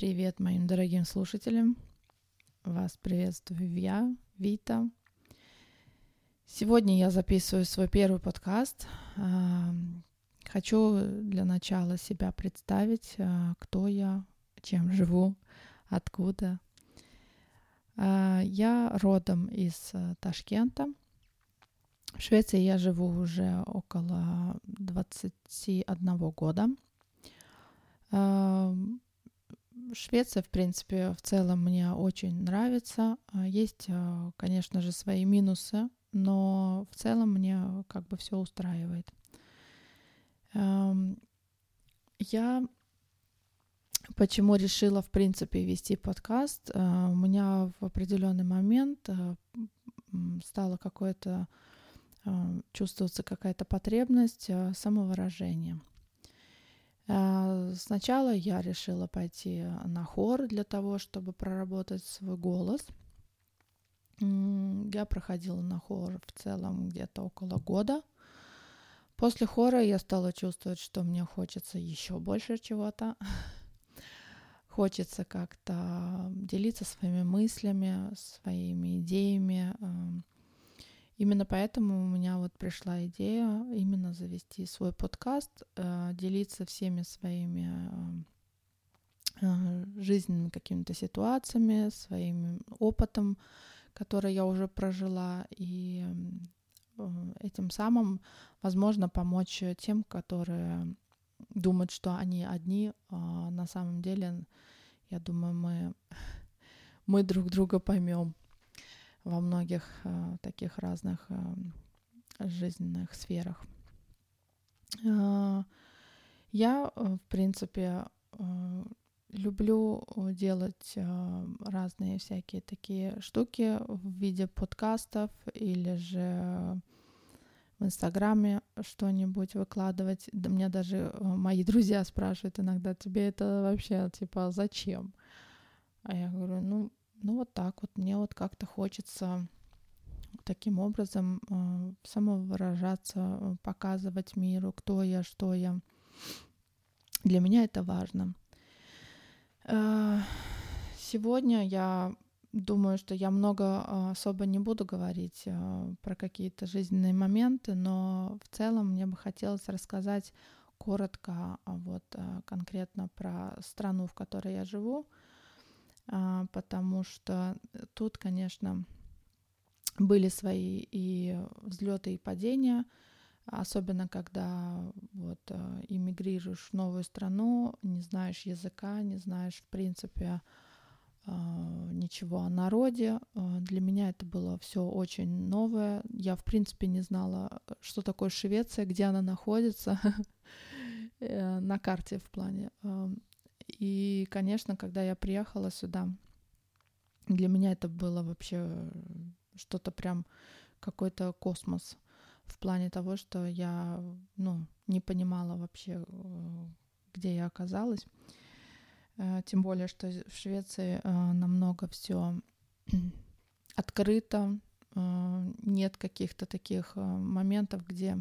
Привет моим дорогим слушателям. Вас приветствую я, Вита. Сегодня я записываю свой первый подкаст. А, хочу для начала себя представить, а, кто я, чем живу, откуда. А, я родом из Ташкента. В Швеции я живу уже около 21 года. Швеция, в принципе, в целом мне очень нравится. А, есть, а, конечно же, свои минусы, но в целом мне как бы все устраивает. Я почему решила, в принципе, вести подкаст? А, у меня в определенный момент стало какое-то чувствоваться какая-то потребность самовыражения. Э, сначала я решила пойти на хор для того, чтобы проработать свой голос. Я проходила на хор в целом где-то около года. После хора я стала чувствовать, что мне хочется еще больше чего-то. Хочется как-то делиться своими мыслями, своими идеями, эм, Именно поэтому у меня вот пришла идея именно завести свой подкаст, э, делиться всеми своими э, э, жизненными какими-то ситуациями, своим опытом, который я уже прожила, и этим самым, возможно, помочь тем, которые думают, что они одни, а на самом деле, я думаю, мы, мы друг друга поймем во многих э, таких разных э, жизненных сферах. Э, я, в принципе, люблю делать разные всякие такие штуки в виде подкастов или же в Инстаграме что-нибудь выкладывать. Да мне даже мои друзья спрашивают иногда, тебе это вообще, типа, зачем? А я говорю, ну, ну вот так вот, мне вот как-то хочется таким образом э, самовыражаться, э, показывать миру, кто я, что я. Для меня это важно. Э, сегодня я думаю, что я много э, особо не буду говорить э, про какие-то жизненные моменты, но в целом мне бы хотелось рассказать коротко вот конкретно про страну, в которой я живу, а, потому что тут, конечно, были свои и взлеты, и падения, особенно когда вот а, иммигрируешь в новую страну, не знаешь языка, не знаешь, в принципе, а, ничего о народе. Для меня это было все очень новое. Я, в принципе, не знала, что такое Швеция, где она находится э, на карте в плане. И, конечно, когда я приехала сюда, для меня это было вообще что-то прям какой-то космос в плане того, что я, ну, не понимала вообще, э, где я оказалась. Э, тем более, что в Швеции э, намного все открыто, нет каких-то таких моментов, где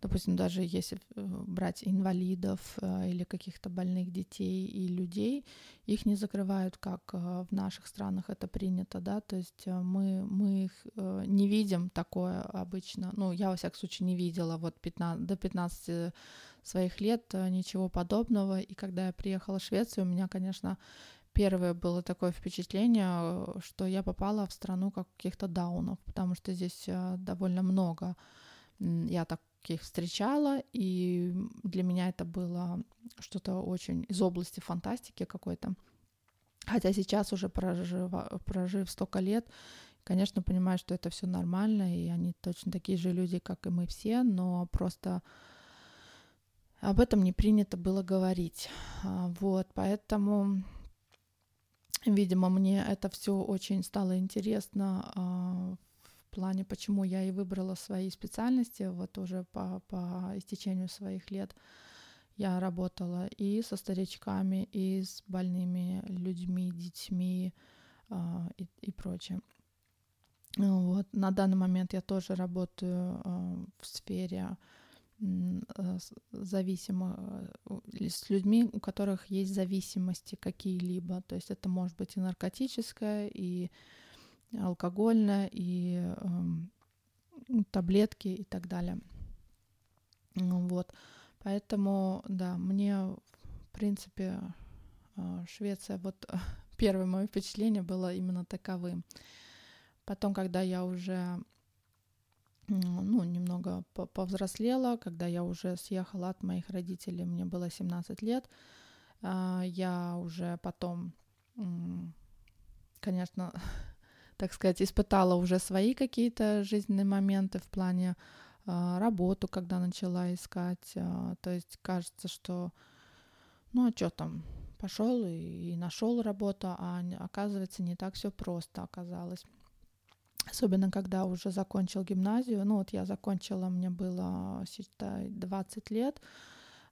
допустим, даже если э, брать инвалидов э, или каких-то больных детей и людей, их не закрывают, как э, в наших странах это принято, да, то есть мы, мы их не видим такое обычно, ну, я, во всяком случае, не видела вот 15, до 15 своих лет ничего подобного, и когда я приехала в Швецию, у меня, конечно, первое было такое впечатление, что я попала в страну каких-то даунов, потому что здесь довольно много я так их встречала, и для меня это было что-то очень из области фантастики какой-то. Хотя сейчас уже прожив, прожив столько лет, конечно, понимаю, что это все нормально, и они точно такие же люди, как и мы все, но просто об этом не принято было говорить. А, вот, поэтому, видимо, мне это все очень стало интересно а, плане, почему я и выбрала свои специальности, вот уже по, по истечению своих лет я работала и со старичками, и с больными людьми, детьми э, и, и прочее. Вот. На данный момент я тоже работаю э, в сфере э, зависимо с людьми, у которых есть зависимости какие-либо. То есть это может быть и наркотическое, и алкогольное, и э, таблетки и так далее. Вот. Поэтому, да, мне, в принципе, э, Швеция, вот первое мое впечатление было именно таковым. Потом, когда я уже ну, немного повзрослела, когда я уже съехала от моих родителей, мне было 17 лет, а, я уже потом, конечно, так сказать, испытала уже свои какие-то жизненные моменты в плане а, работу, когда начала искать. А, то есть кажется, что, ну а что там, пошел и, и нашел работу, а оказывается не так все просто оказалось. Особенно, когда уже закончил гимназию. Ну, вот я закончила, мне было, считай, 20 лет.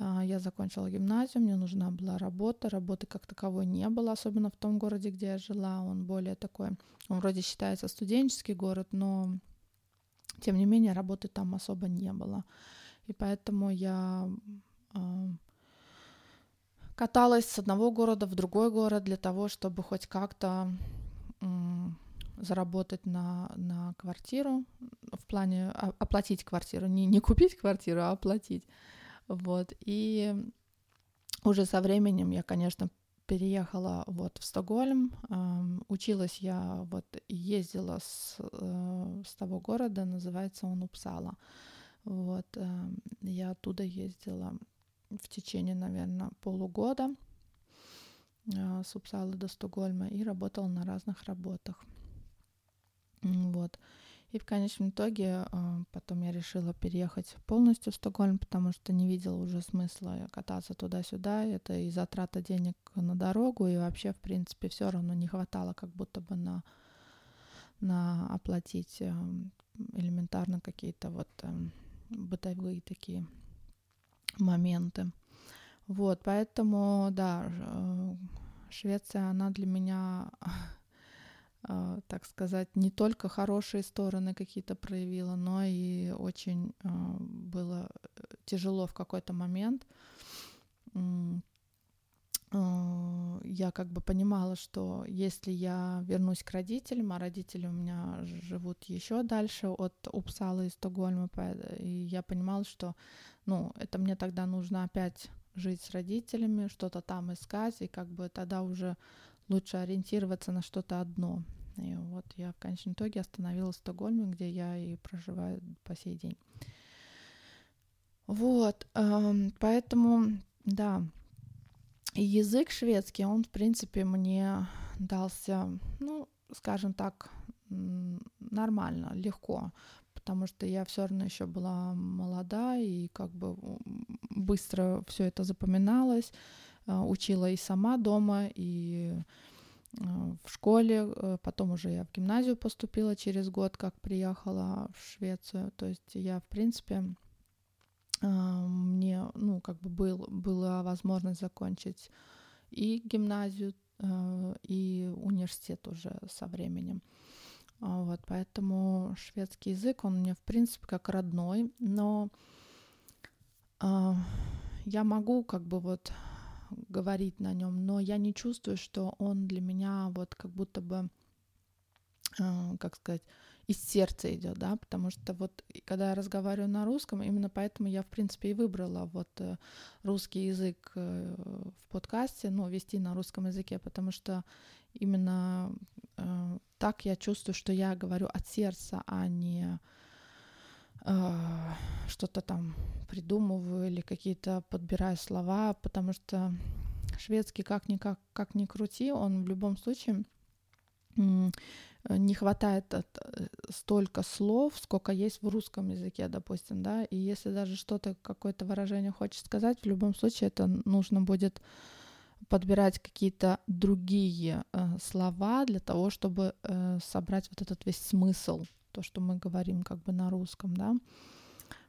А, я закончила гимназию, мне нужна была работа. Работы как таковой не было, особенно в том городе, где я жила. Он более такой, он вроде считается студенческий город, но тем не менее работы там особо не было. И поэтому я э, каталась с одного города в другой город для того, чтобы хоть как-то заработать на, на квартиру, в плане оплатить квартиру, не, не купить квартиру, а оплатить. Вот. И уже со временем я, конечно, переехала вот в Стокгольм. Эм, училась я, вот ездила с, э, с того города, называется он Упсала. Вот. Э, я оттуда ездила в течение, наверное, полугода э, с Упсалы до Стокгольма и работала на разных работах. Вот. И в конечном итоге а, потом я решила переехать полностью в Стокгольм, потому что не видела уже смысла кататься туда-сюда. Это и затрата денег на дорогу, и вообще, в принципе, все равно не хватало как будто бы на, на оплатить э, элементарно какие-то вот э, бытовые такие моменты. Вот, поэтому, да, э, Швеция, она для меня так сказать, не только хорошие стороны какие-то проявила, но и очень а, было э, тяжело в какой-то момент. А, я как бы понимала, что если я вернусь к родителям, а родители у меня живут еще дальше от Упсала и Стокгольма, и я понимала, что, ну, это мне тогда нужно опять жить с родителями, что-то там искать, и как бы тогда уже лучше ориентироваться на что-то одно. И вот я в конечном итоге остановилась в Стокгольме, где я и проживаю по сей день. Вот, эм, поэтому, да, язык шведский, он, в принципе, мне дался, ну, скажем так, нормально, легко, потому что я все равно еще была молода и как бы быстро все это запоминалось, учила и сама дома, и Э, в школе, э, потом уже я в гимназию поступила через год, как приехала в Швецию. То есть я, в принципе, э, мне, ну, как бы был, была возможность закончить и гимназию, и университет уже со временем. Вот, поэтому шведский язык, он мне, в принципе, как родной, но я могу как бы вот говорить на нем, но я не чувствую, что он для меня вот как будто бы, э, как сказать, из сердца идет, да, потому что вот когда я разговариваю на русском, именно поэтому я, в принципе, и выбрала вот э, русский язык э, в подкасте, ну, вести на русском языке, потому что именно так я чувствую, что я говорю от сердца, а не что-то там придумываю или какие-то подбираю слова, потому что шведский как ни как, ни крути, он в любом случае не хватает э, столько слов, сколько есть в русском языке, допустим, да, и если даже что-то, какое-то выражение хочешь сказать, в любом случае это нужно будет подбирать какие-то другие э, слова для того, чтобы э, собрать вот этот весь смысл то, что мы говорим как бы на русском, да.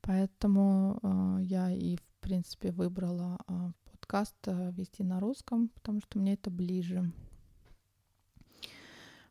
Поэтому э, я и, в принципе, выбрала э, подкаст э, вести на русском, потому что мне это ближе.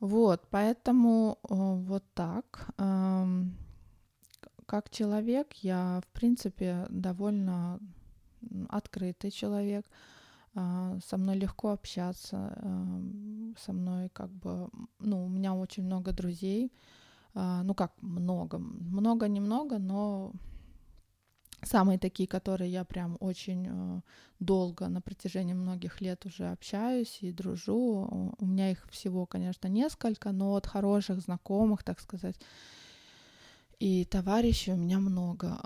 Вот, поэтому э, вот так. Э, как человек я, в принципе, довольно открытый человек. А, со мной легко общаться, со мной как бы, ну, у меня очень много друзей, ну как много, много-немного, но самые такие, которые я прям очень э, долго на протяжении многих лет уже общаюсь и дружу. У меня их всего, конечно, несколько, но от хороших знакомых, так сказать, и товарищей у меня много.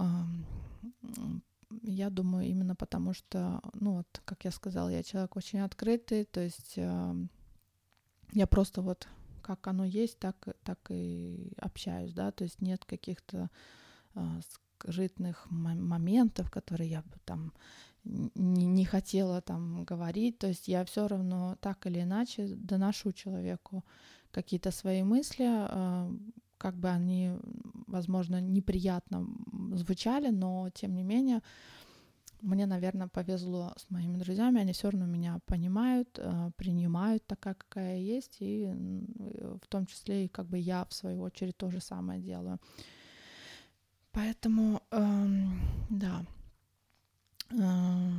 Я думаю, именно потому что, ну вот, как я сказала, я человек очень открытый, то есть я просто вот как оно есть, так, так и общаюсь, да, то есть нет каких-то скрытных моментов, которые я бы там не, не хотела там говорить, то есть я все равно так или иначе доношу человеку какие-то свои мысли, э, как бы они, возможно, неприятно звучали, но тем не менее мне, наверное, повезло с моими друзьями, они все равно меня понимают, э, принимают такая, какая я есть, и в том числе и как бы я, в свою очередь, то же самое делаю. Поэтому, эм, да. Э,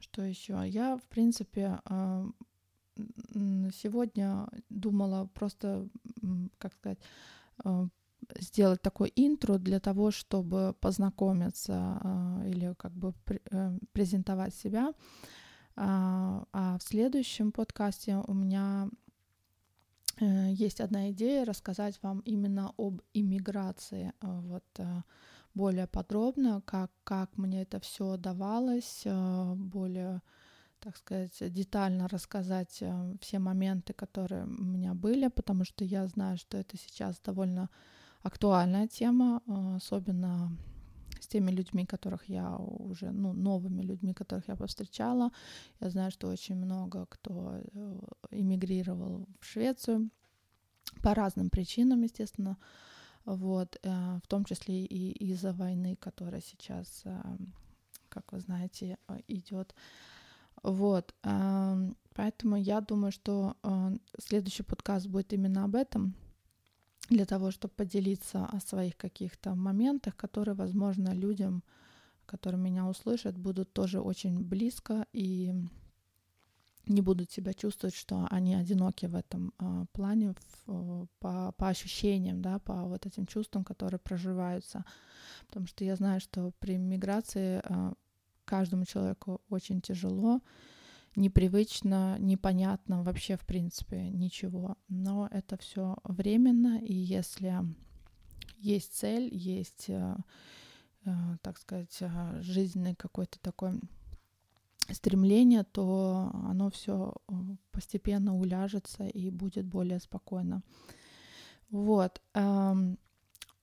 что еще? Я, в принципе, э, сегодня думала просто, как сказать, э, сделать такой интро для того, чтобы познакомиться э, или как бы э, презентовать себя. А, а в следующем подкасте у меня Э, есть одна идея рассказать вам именно об иммиграции, э, вот более подробно, как, как мне это все давалось, более, так сказать, детально рассказать все моменты, которые у меня были, потому что я знаю, что это сейчас довольно актуальная тема, особенно с теми людьми, которых я уже, ну, новыми людьми, которых я повстречала. Я знаю, что очень много кто эмигрировал в Швецию по разным причинам, естественно, вот, э, в том числе и из-за войны, которая сейчас, э, как вы знаете, э, идет. Вот, поэтому я думаю, что следующий подкаст будет именно об этом, для того, чтобы поделиться о своих каких-то моментах, которые, возможно, людям, которые меня услышат, будут тоже очень близко и не будут себя чувствовать, что они одиноки в этом э, плане в, по, по ощущениям, да, по вот этим чувствам, которые проживаются. Потому что я знаю, что при миграции э, каждому человеку очень тяжело, непривычно, непонятно вообще в принципе ничего. Но это все временно, и если есть цель, есть, э, э, так сказать, э, жизненный какой-то такой стремление, то оно все постепенно уляжется и будет более спокойно. Вот.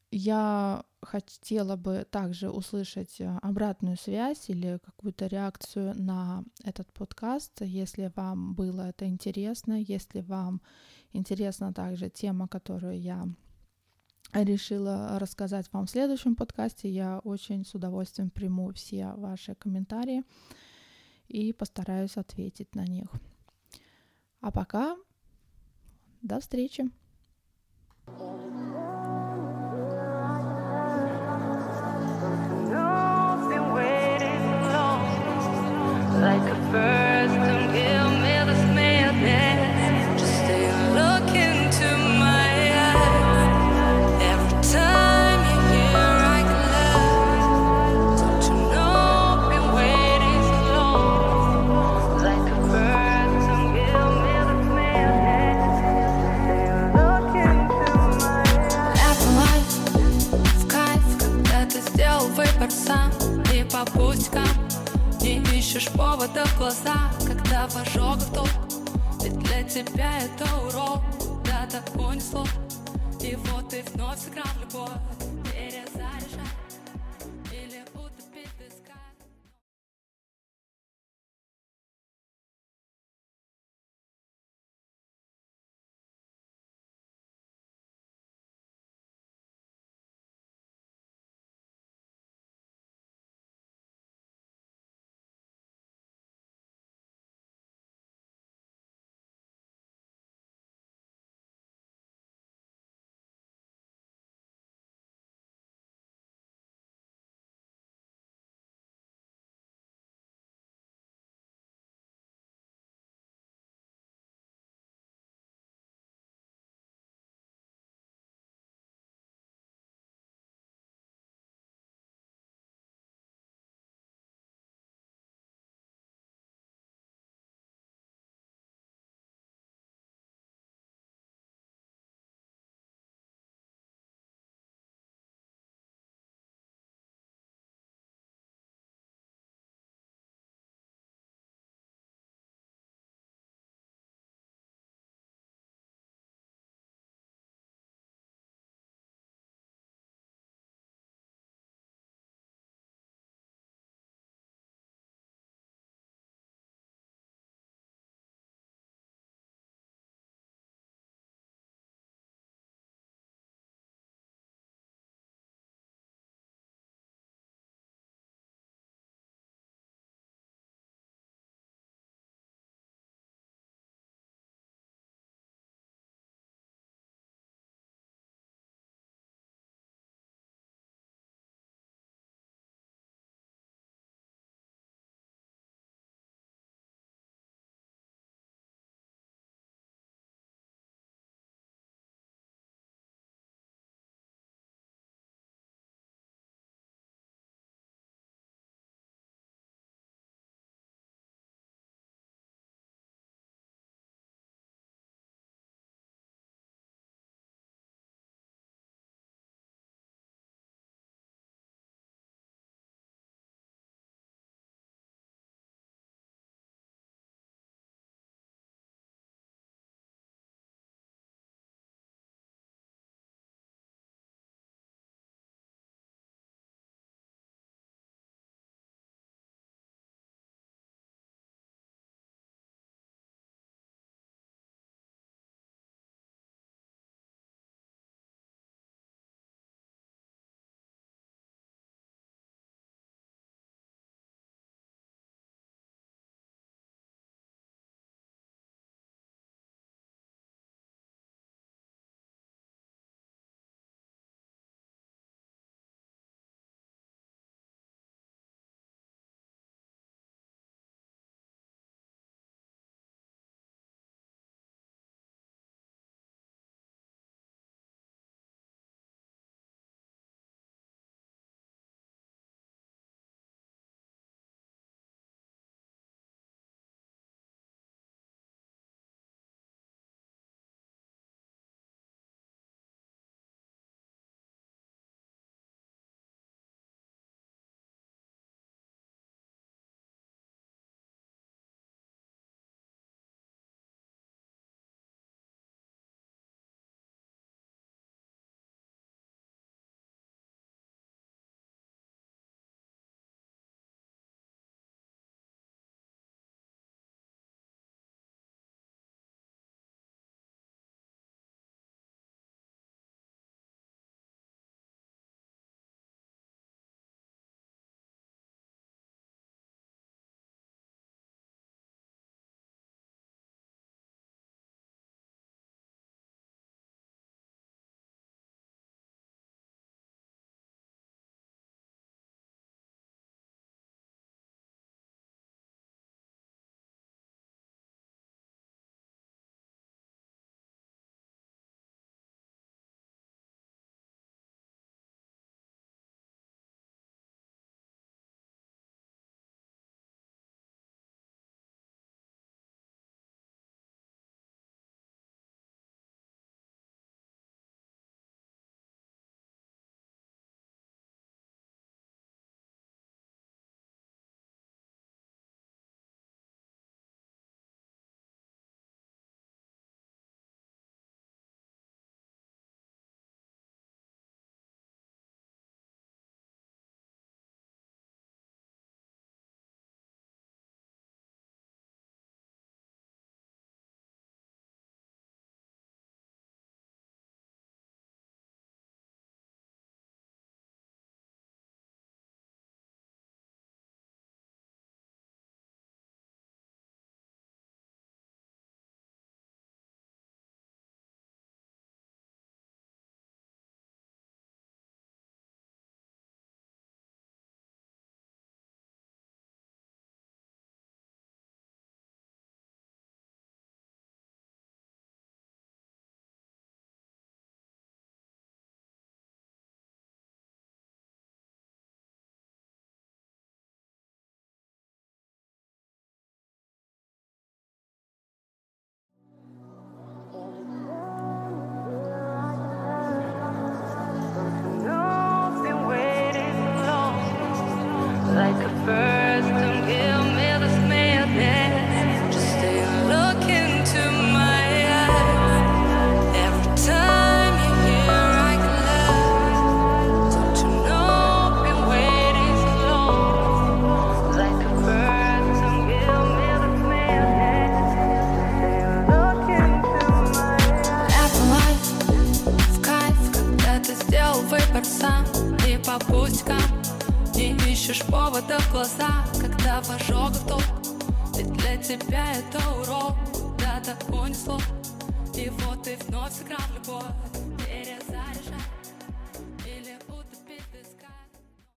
Я хотела бы также услышать э, обратную связь или какую-то реакцию на этот подкаст, если вам было это интересно, если вам интересна также тема, которую я решила рассказать вам в следующем подкасте, я очень с удовольствием приму все ваши комментарии и постараюсь ответить на них. А пока до встречи!